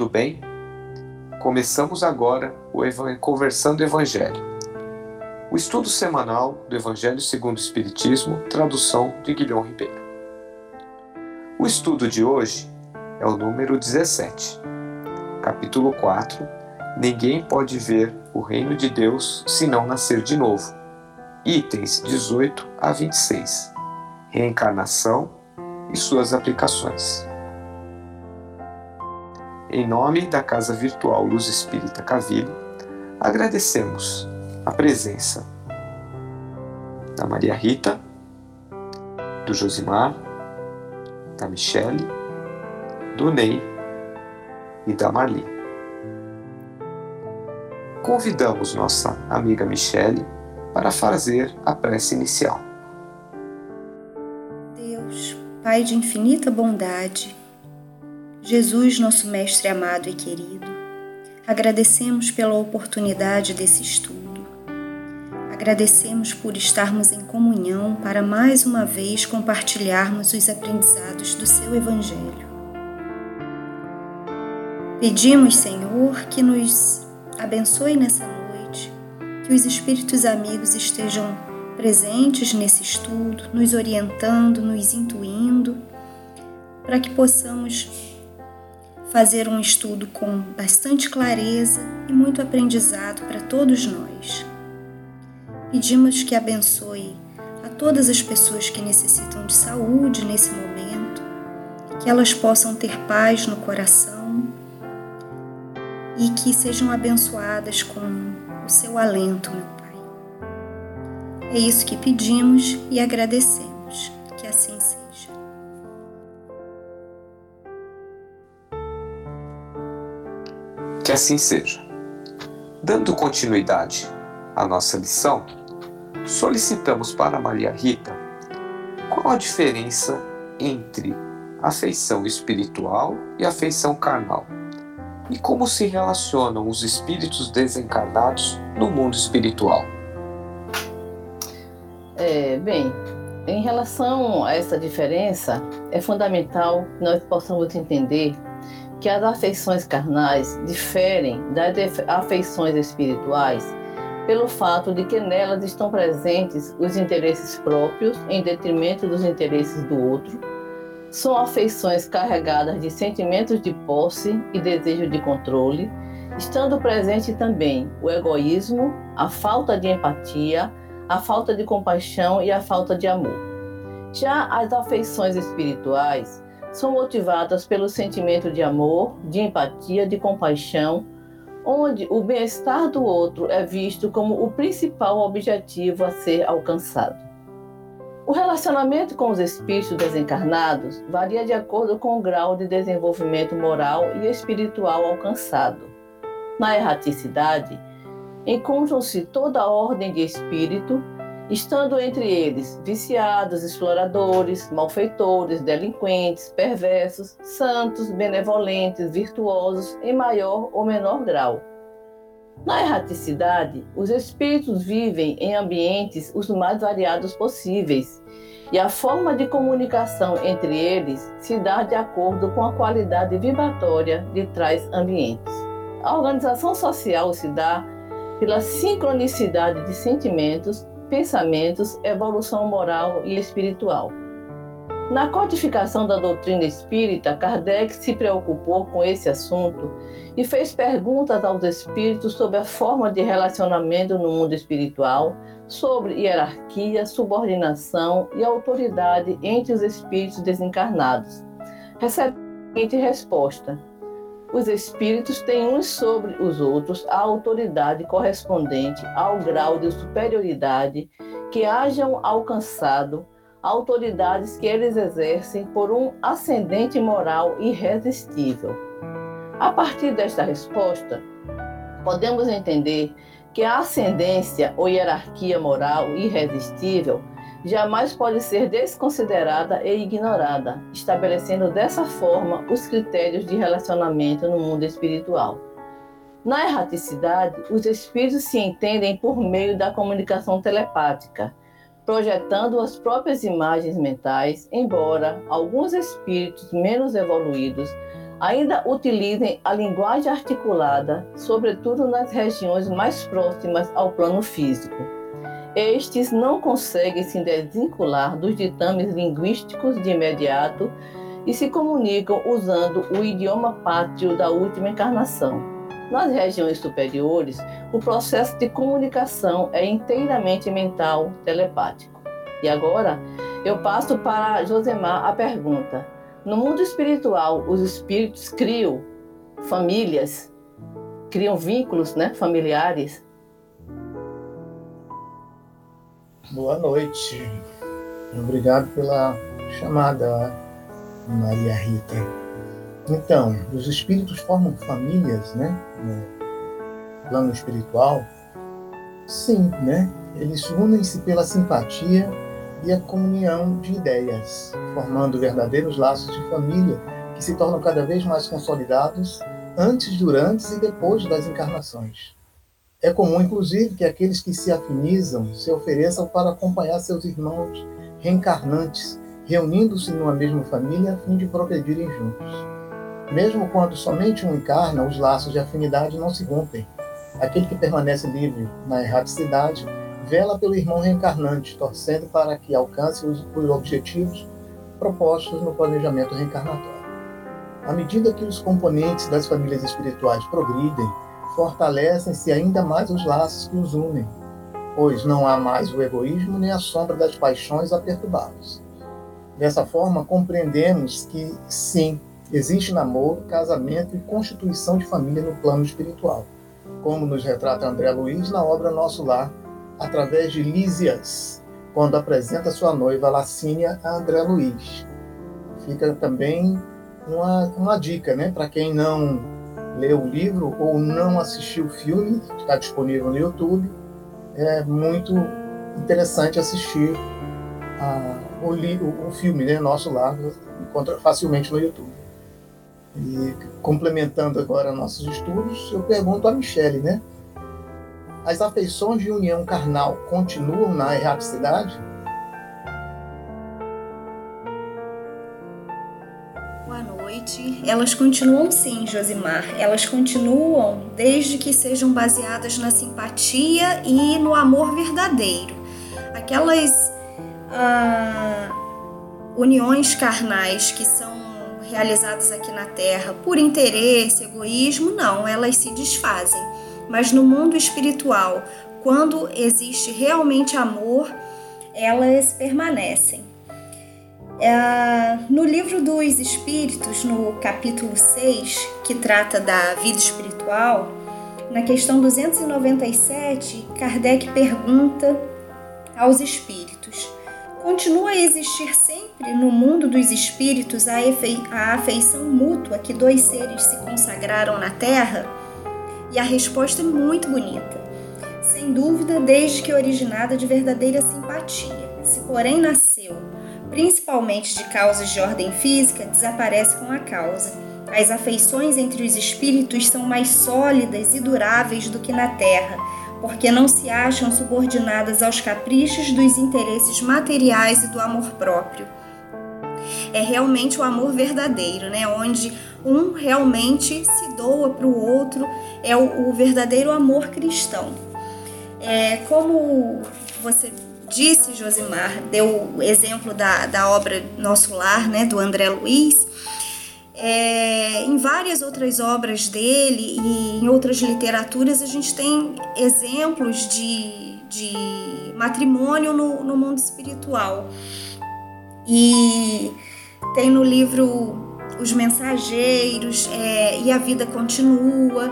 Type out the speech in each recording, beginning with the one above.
tudo bem? Começamos agora o Conversando Evangelho, o estudo semanal do Evangelho segundo o Espiritismo, tradução de Guilhom Ribeiro. O estudo de hoje é o número 17, capítulo 4. Ninguém pode ver o reino de Deus se não nascer de novo. Itens 18 a 26. Reencarnação e suas aplicações. Em nome da Casa Virtual Luz Espírita Cavile, agradecemos a presença da Maria Rita, do Josimar, da Michele, do Ney e da Marli. Convidamos nossa amiga Michele para fazer a prece inicial. Deus, Pai de infinita bondade, Jesus, nosso Mestre amado e querido, agradecemos pela oportunidade desse estudo. Agradecemos por estarmos em comunhão para mais uma vez compartilharmos os aprendizados do seu Evangelho. Pedimos, Senhor, que nos abençoe nessa noite, que os Espíritos amigos estejam presentes nesse estudo, nos orientando, nos intuindo, para que possamos fazer um estudo com bastante clareza e muito aprendizado para todos nós. Pedimos que abençoe a todas as pessoas que necessitam de saúde nesse momento, que elas possam ter paz no coração e que sejam abençoadas com o seu alento, meu Pai. É isso que pedimos e agradecemos. Que assim seja. Que assim seja. Dando continuidade à nossa lição, solicitamos para Maria Rita qual a diferença entre afeição espiritual e afeição carnal e como se relacionam os espíritos desencarnados no mundo espiritual. É, bem, em relação a essa diferença, é fundamental que nós possamos entender que as afeições carnais diferem das afeições espirituais pelo fato de que nelas estão presentes os interesses próprios em detrimento dos interesses do outro. São afeições carregadas de sentimentos de posse e desejo de controle, estando presente também o egoísmo, a falta de empatia, a falta de compaixão e a falta de amor. Já as afeições espirituais são motivadas pelo sentimento de amor, de empatia, de compaixão, onde o bem-estar do outro é visto como o principal objetivo a ser alcançado. O relacionamento com os espíritos desencarnados varia de acordo com o grau de desenvolvimento moral e espiritual alcançado. Na erraticidade, encontram-se toda a ordem de espírito estando entre eles viciados, exploradores, malfeitores, delinquentes, perversos, santos, benevolentes, virtuosos, em maior ou menor grau. Na erraticidade, os espíritos vivem em ambientes os mais variados possíveis, e a forma de comunicação entre eles se dá de acordo com a qualidade vibratória de tais ambientes. A organização social se dá pela sincronicidade de sentimentos pensamentos, evolução moral e espiritual. Na codificação da doutrina espírita, Kardec se preocupou com esse assunto e fez perguntas aos espíritos sobre a forma de relacionamento no mundo espiritual, sobre hierarquia, subordinação e autoridade entre os espíritos desencarnados. Recebe a resposta: os espíritos têm uns sobre os outros a autoridade correspondente ao grau de superioridade que hajam alcançado, autoridades que eles exercem por um ascendente moral irresistível. A partir desta resposta, podemos entender que a ascendência ou hierarquia moral irresistível jamais pode ser desconsiderada e ignorada, estabelecendo dessa forma os critérios de relacionamento no mundo espiritual. Na erraticidade, os espíritos se entendem por meio da comunicação telepática, projetando as próprias imagens mentais, embora alguns espíritos menos evoluídos ainda utilizem a linguagem articulada, sobretudo nas regiões mais próximas ao plano físico. Estes não conseguem se desvincular dos ditames linguísticos de imediato e se comunicam usando o idioma pátrio da última encarnação. Nas regiões superiores, o processo de comunicação é inteiramente mental, telepático. E agora, eu passo para Josemar a pergunta: no mundo espiritual, os espíritos criam famílias, criam vínculos né, familiares? Boa noite. Obrigado pela chamada, Maria Rita. Então, os espíritos formam famílias, né? No plano espiritual. Sim, né? Eles unem-se pela simpatia e a comunhão de ideias, formando verdadeiros laços de família que se tornam cada vez mais consolidados antes, durante e depois das encarnações. É comum, inclusive, que aqueles que se afinizam se ofereçam para acompanhar seus irmãos reencarnantes, reunindo-se numa mesma família a fim de progredirem juntos. Mesmo quando somente um encarna, os laços de afinidade não se rompem. Aquele que permanece livre na erraticidade vela pelo irmão reencarnante, torcendo para que alcance os, os objetivos propostos no planejamento reencarnatório. À medida que os componentes das famílias espirituais progridem, fortalecem-se ainda mais os laços que os unem, pois não há mais o egoísmo nem a sombra das paixões a perturbá-los. Dessa forma, compreendemos que, sim, existe namoro, casamento e constituição de família no plano espiritual, como nos retrata André Luiz na obra Nosso Lar, através de Lísias, quando apresenta sua noiva Lacínia a André Luiz. Fica também uma, uma dica, né, para quem não leu o livro ou não assistiu o filme, está disponível no YouTube. É muito interessante assistir a, o, o, filme, né, Nosso Lar, encontra facilmente no YouTube. E complementando agora nossos estudos, eu pergunto a Michele, né? As afeições de união carnal continuam na erraticidade? Noite, elas continuam sim, Josimar. Elas continuam desde que sejam baseadas na simpatia e no amor verdadeiro. Aquelas ah, uniões carnais que são realizadas aqui na Terra por interesse, egoísmo, não, elas se desfazem. Mas no mundo espiritual, quando existe realmente amor, elas permanecem. É, no livro dos Espíritos, no capítulo 6, que trata da vida espiritual, na questão 297, Kardec pergunta aos espíritos: Continua a existir sempre no mundo dos espíritos a, a afeição mútua que dois seres se consagraram na Terra? E a resposta é muito bonita. Sem dúvida, desde que originada de verdadeira simpatia. Se, porém, nasceu principalmente de causas de ordem física, desaparece com a causa. As afeições entre os espíritos são mais sólidas e duráveis do que na Terra, porque não se acham subordinadas aos caprichos dos interesses materiais e do amor próprio. É realmente o amor verdadeiro, né? Onde um realmente se doa para o outro, é o, o verdadeiro amor cristão. É, como você disse Josimar, deu o exemplo da, da obra Nosso Lar, né, do André Luiz, é, em várias outras obras dele e em outras literaturas a gente tem exemplos de, de matrimônio no, no mundo espiritual. E tem no livro Os Mensageiros é, e A Vida Continua.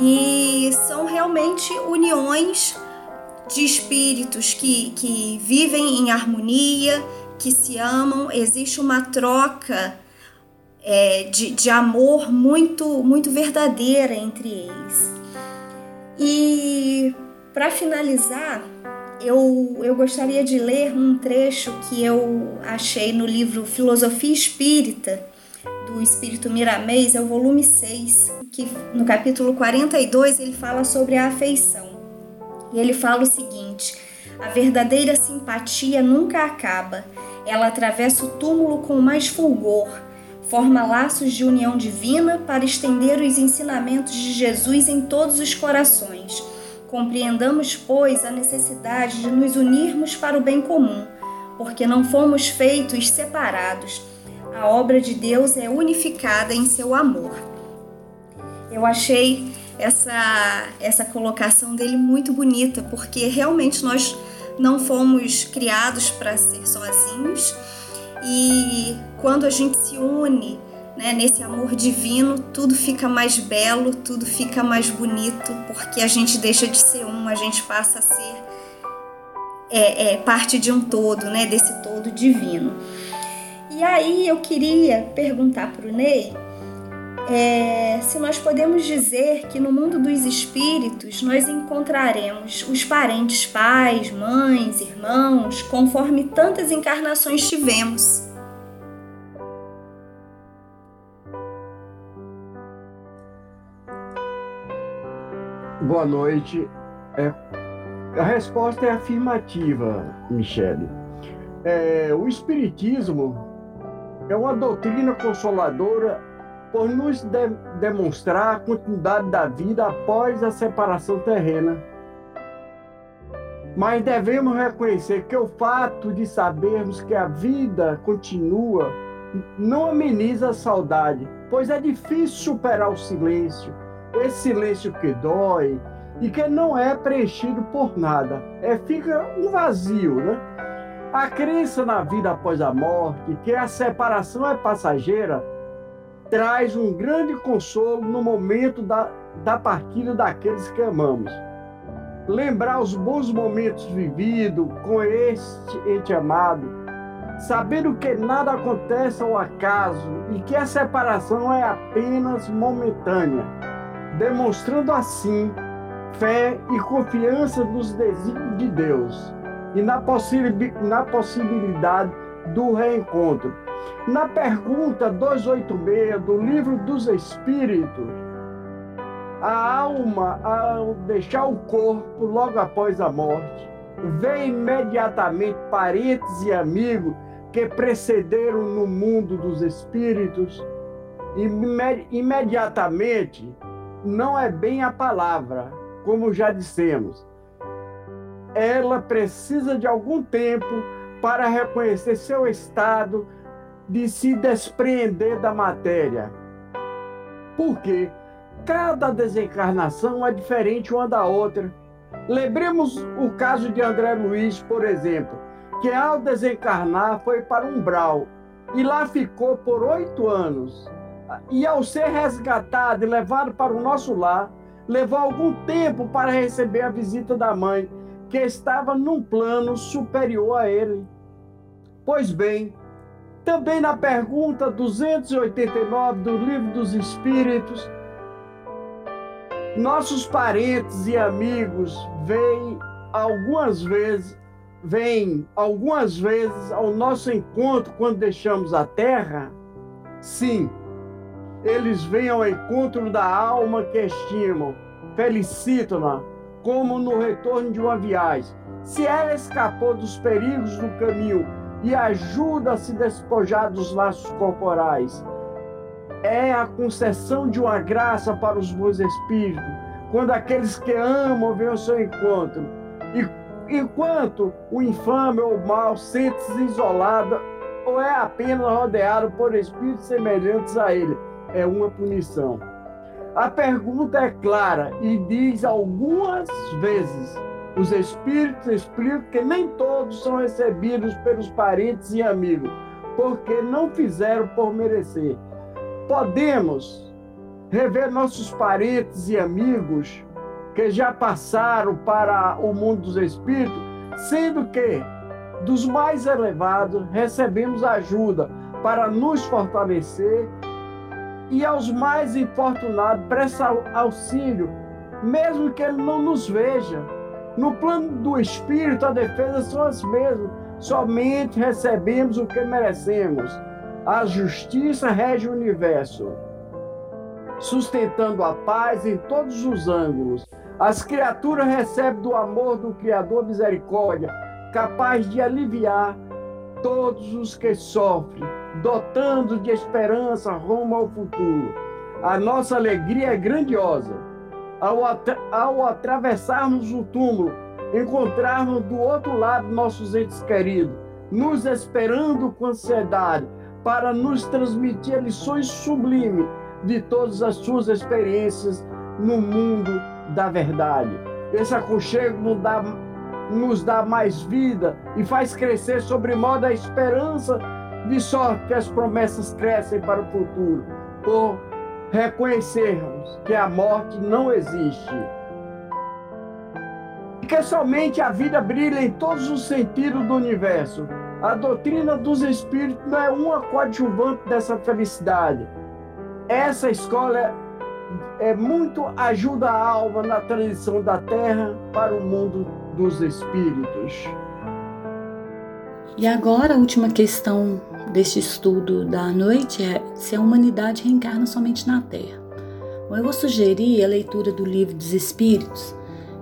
E são realmente uniões de espíritos que, que vivem em harmonia, que se amam, existe uma troca é, de, de amor muito, muito verdadeira entre eles. E para finalizar, eu, eu gostaria de ler um trecho que eu achei no livro Filosofia Espírita, do Espírito Miramês, é o volume 6, que no capítulo 42 ele fala sobre a afeição. E ele fala o seguinte: a verdadeira simpatia nunca acaba. Ela atravessa o túmulo com mais fulgor, forma laços de união divina para estender os ensinamentos de Jesus em todos os corações. Compreendamos, pois, a necessidade de nos unirmos para o bem comum, porque não fomos feitos separados. A obra de Deus é unificada em seu amor. Eu achei essa, essa colocação dele muito bonita, porque realmente nós não fomos criados para ser sozinhos e quando a gente se une né, nesse amor divino, tudo fica mais belo, tudo fica mais bonito, porque a gente deixa de ser um, a gente passa a ser é, é, parte de um todo, né, desse todo divino. E aí eu queria perguntar para o Ney é, se nós podemos dizer que no mundo dos espíritos nós encontraremos os parentes pais, mães, irmãos, conforme tantas encarnações tivemos. Boa noite. É, a resposta é afirmativa, Michele. É, o Espiritismo é uma doutrina consoladora por nos de demonstrar a continuidade da vida após a separação terrena. Mas devemos reconhecer que o fato de sabermos que a vida continua não ameniza a saudade, pois é difícil superar o silêncio, esse silêncio que dói e que não é preenchido por nada, é fica um vazio, né? A crença na vida após a morte, que a separação é passageira, traz um grande consolo no momento da, da partida daqueles que amamos. Lembrar os bons momentos vividos com este ente amado, sabendo que nada acontece ao acaso e que a separação é apenas momentânea, demonstrando assim fé e confiança nos desígnios de Deus e na, na possibilidade do reencontro na pergunta 286 do Livro dos Espíritos, a alma, ao deixar o corpo logo após a morte, vê imediatamente parentes e amigos que precederam no mundo dos espíritos. Imediatamente não é bem a palavra, como já dissemos. Ela precisa de algum tempo para reconhecer seu estado de se despreender da matéria. Porque cada desencarnação é diferente uma da outra. Lembremos o caso de André Luiz, por exemplo, que ao desencarnar foi para Umbral e lá ficou por oito anos. E ao ser resgatado e levado para o nosso lar, levou algum tempo para receber a visita da mãe, que estava num plano superior a ele. Pois bem, também na pergunta 289 do Livro dos Espíritos, nossos parentes e amigos vêm algumas vezes vêm algumas vezes ao nosso encontro quando deixamos a terra? Sim, eles vêm ao encontro da alma que estimam, felicitam-na, como no retorno de uma viagem. Se ela escapou dos perigos do caminho e ajuda a se despojar dos laços corporais. É a concessão de uma graça para os bons espíritos, quando aqueles que amam vêm ao seu encontro. E enquanto o infame ou o mal sente-se isolado ou é apenas rodeado por espíritos semelhantes a ele, é uma punição. A pergunta é clara e diz algumas vezes os espíritos explicam que nem todos são recebidos pelos parentes e amigos, porque não fizeram por merecer. Podemos rever nossos parentes e amigos que já passaram para o mundo dos espíritos, sendo que dos mais elevados recebemos ajuda para nos fortalecer e aos mais infortunados presta auxílio, mesmo que ele não nos veja no plano do espírito, a defesa são as mesmas. Somente recebemos o que merecemos. A justiça rege o universo, sustentando a paz em todos os ângulos. As criaturas recebem do amor do Criador misericórdia, capaz de aliviar todos os que sofrem, dotando de esperança rumo ao futuro. A nossa alegria é grandiosa. Ao, ao atravessarmos o túmulo, encontrarmos do outro lado nossos entes queridos, nos esperando com ansiedade para nos transmitir lições sublimes de todas as suas experiências no mundo da verdade. Esse aconchego nos dá, nos dá mais vida e faz crescer sobre modo a esperança, de sorte que as promessas crescem para o futuro, por reconhecermos que a morte não existe. E que somente a vida brilha em todos os sentidos do universo. A doutrina dos espíritos não é uma coadjuvante dessa felicidade. Essa escola é muito ajuda a alma na transição da terra para o mundo dos espíritos. E agora a última questão deste estudo da noite é se a humanidade reencarna somente na Terra. Bom, eu vou sugerir a leitura do livro dos Espíritos,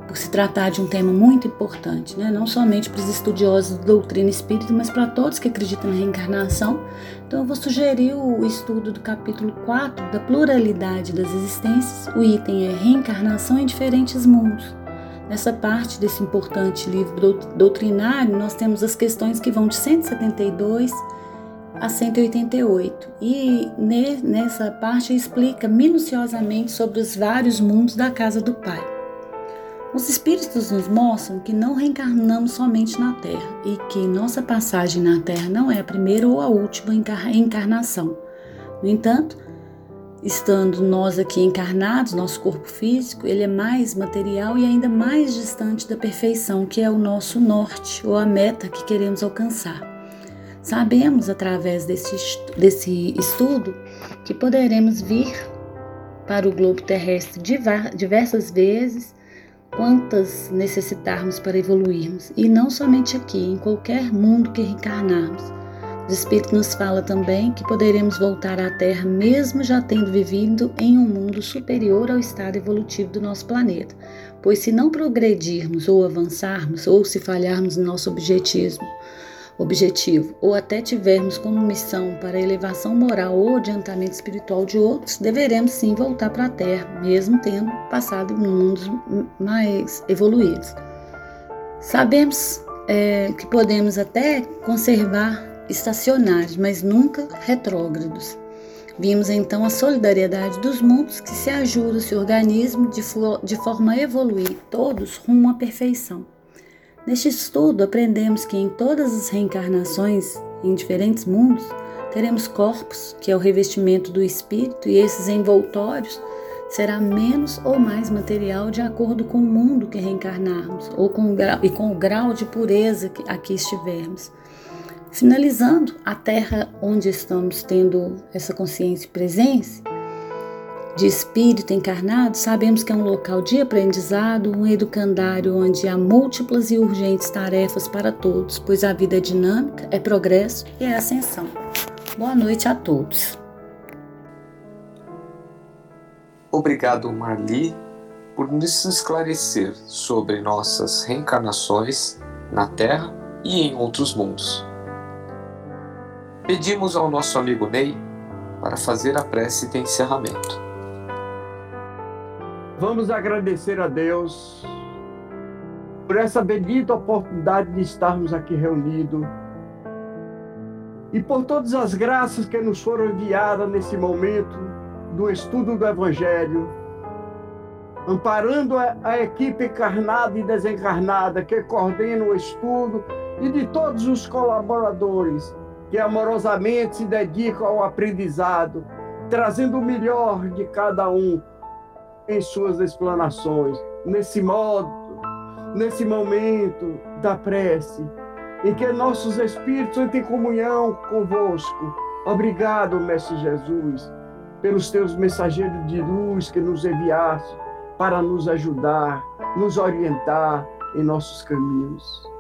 por se tratar de um tema muito importante, né? não somente para os estudiosos da doutrina espírita, mas para todos que acreditam na reencarnação. Então, eu vou sugerir o estudo do capítulo 4 da pluralidade das existências. O item é Reencarnação em Diferentes Mundos. Nessa parte desse importante livro doutrinário, nós temos as questões que vão de 172 a 188. E nessa parte explica minuciosamente sobre os vários mundos da casa do Pai. Os Espíritos nos mostram que não reencarnamos somente na Terra e que nossa passagem na Terra não é a primeira ou a última encarnação. No entanto, estando nós aqui encarnados, nosso corpo físico, ele é mais material e ainda mais distante da perfeição, que é o nosso norte ou a meta que queremos alcançar. Sabemos através desse, desse estudo que poderemos vir para o globo terrestre diversas vezes quantas necessitarmos para evoluirmos, e não somente aqui, em qualquer mundo que reencarnarmos. O Espírito nos fala também que poderemos voltar à Terra mesmo já tendo vivido em um mundo superior ao estado evolutivo do nosso planeta, pois se não progredirmos ou avançarmos, ou se falharmos no nosso objetivo, objetivo ou até tivermos como missão para elevação moral ou adiantamento espiritual de outros, deveremos sim voltar para a Terra, mesmo tendo passado em mundos mais evoluídos. Sabemos é, que podemos até conservar estacionários, mas nunca retrógrados. Vimos então a solidariedade dos mundos que se ajudam, se organizam de, de forma a evoluir, todos rumo à perfeição. Neste estudo, aprendemos que em todas as reencarnações, em diferentes mundos, teremos corpos, que é o revestimento do espírito, e esses envoltórios será menos ou mais material de acordo com o mundo que reencarnarmos ou com grau, e com o grau de pureza que aqui estivermos. Finalizando, a terra onde estamos tendo essa consciência e presença, de espírito encarnado, sabemos que é um local de aprendizado, um educandário onde há múltiplas e urgentes tarefas para todos, pois a vida é dinâmica, é progresso e é ascensão. Boa noite a todos. Obrigado, Marli, por nos esclarecer sobre nossas reencarnações na Terra e em outros mundos. Pedimos ao nosso amigo Ney para fazer a prece de encerramento. Vamos agradecer a Deus por essa bendita oportunidade de estarmos aqui reunidos e por todas as graças que nos foram enviadas nesse momento do estudo do Evangelho, amparando a, equipe encarnada e desencarnada que coordena o estudo e de todos os colaboradores que amorosamente se dedicam ao aprendizado, trazendo o melhor de cada um em suas explanações, nesse modo, nesse momento da prece, em que nossos espíritos entram em comunhão convosco. Obrigado, Mestre Jesus, pelos teus mensageiros de luz que nos enviaste para nos ajudar, nos orientar em nossos caminhos.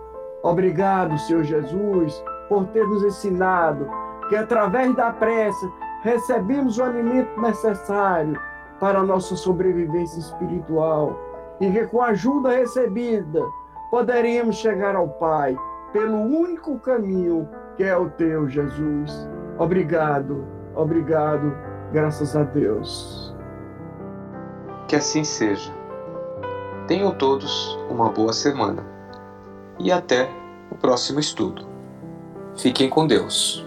Obrigado, Senhor Jesus, por ter nos ensinado que através da prece recebemos o alimento necessário para a nossa sobrevivência espiritual e que com a ajuda recebida poderíamos chegar ao Pai pelo único caminho que é o teu, Jesus. Obrigado, obrigado, graças a Deus. Que assim seja. Tenham todos uma boa semana e até o próximo estudo. Fiquem com Deus.